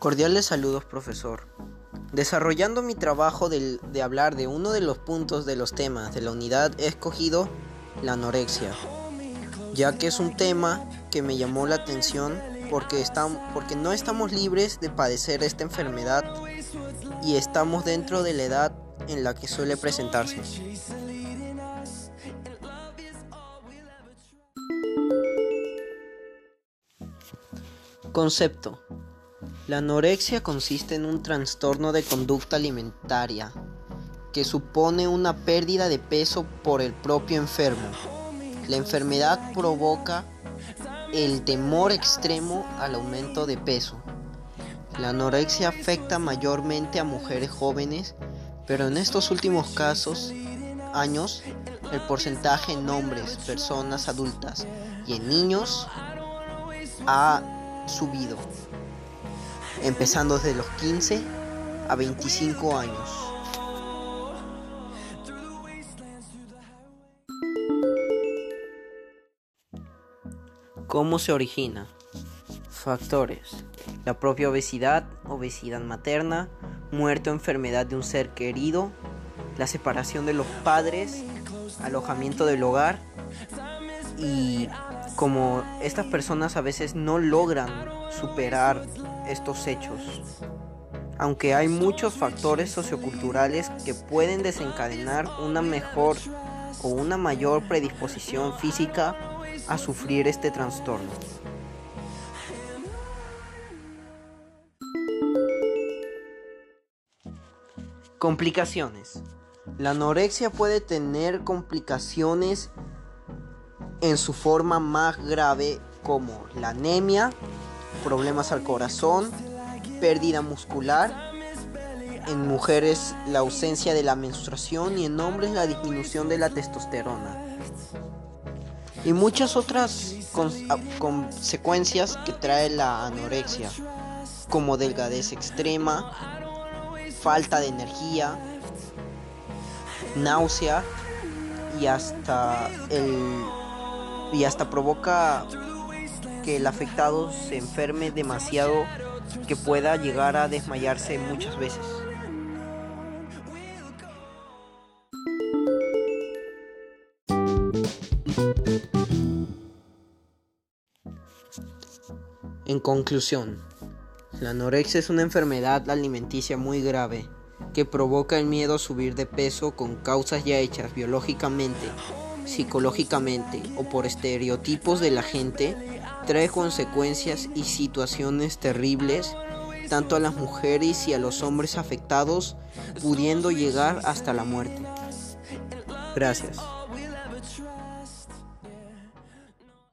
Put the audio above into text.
Cordiales saludos, profesor. Desarrollando mi trabajo de, hablar de uno de los puntos de los temas de la unidad, he escogido la anorexia, ya que es un tema que me llamó la atención porque, estamos, porque no estamos libres de padecer esta enfermedad y estamos dentro de la edad en la que suele presentarse. Concepto. La anorexia consiste en un trastorno de conducta alimentaria que supone una pérdida de peso por el propio enfermo. La enfermedad provoca el temor extremo al aumento de peso. La anorexia afecta mayormente a mujeres jóvenes, pero en estos últimos casos, años, el porcentaje en hombres, personas adultas y en niños ha subido, empezando desde los 15 a 25 años. ¿Cómo se origina? Factores. La propia obesidad, obesidad materna, muerte o enfermedad de un ser querido, la separación de los padres, alojamiento del hogar y como estas personas a veces no logran superar estos hechos. Aunque hay muchos factores socioculturales que pueden desencadenar una mejor o una mayor predisposición física a sufrir este trastorno. Complicaciones. La anorexia puede tener complicaciones en su forma más grave como la anemia, problemas al corazón, pérdida muscular, en mujeres la ausencia de la menstruación y en hombres la disminución de la testosterona. Y muchas otras consecuencias que trae la anorexia, como delgadez extrema, falta de energía, náusea y hasta el y hasta provoca que el afectado se enferme demasiado que pueda llegar a desmayarse muchas veces. En conclusión, la anorexia es una enfermedad alimenticia muy grave que provoca el miedo a subir de peso con causas ya hechas biológicamente psicológicamente o por estereotipos de la gente, trae consecuencias y situaciones terribles tanto a las mujeres y a los hombres afectados, pudiendo llegar hasta la muerte. Gracias.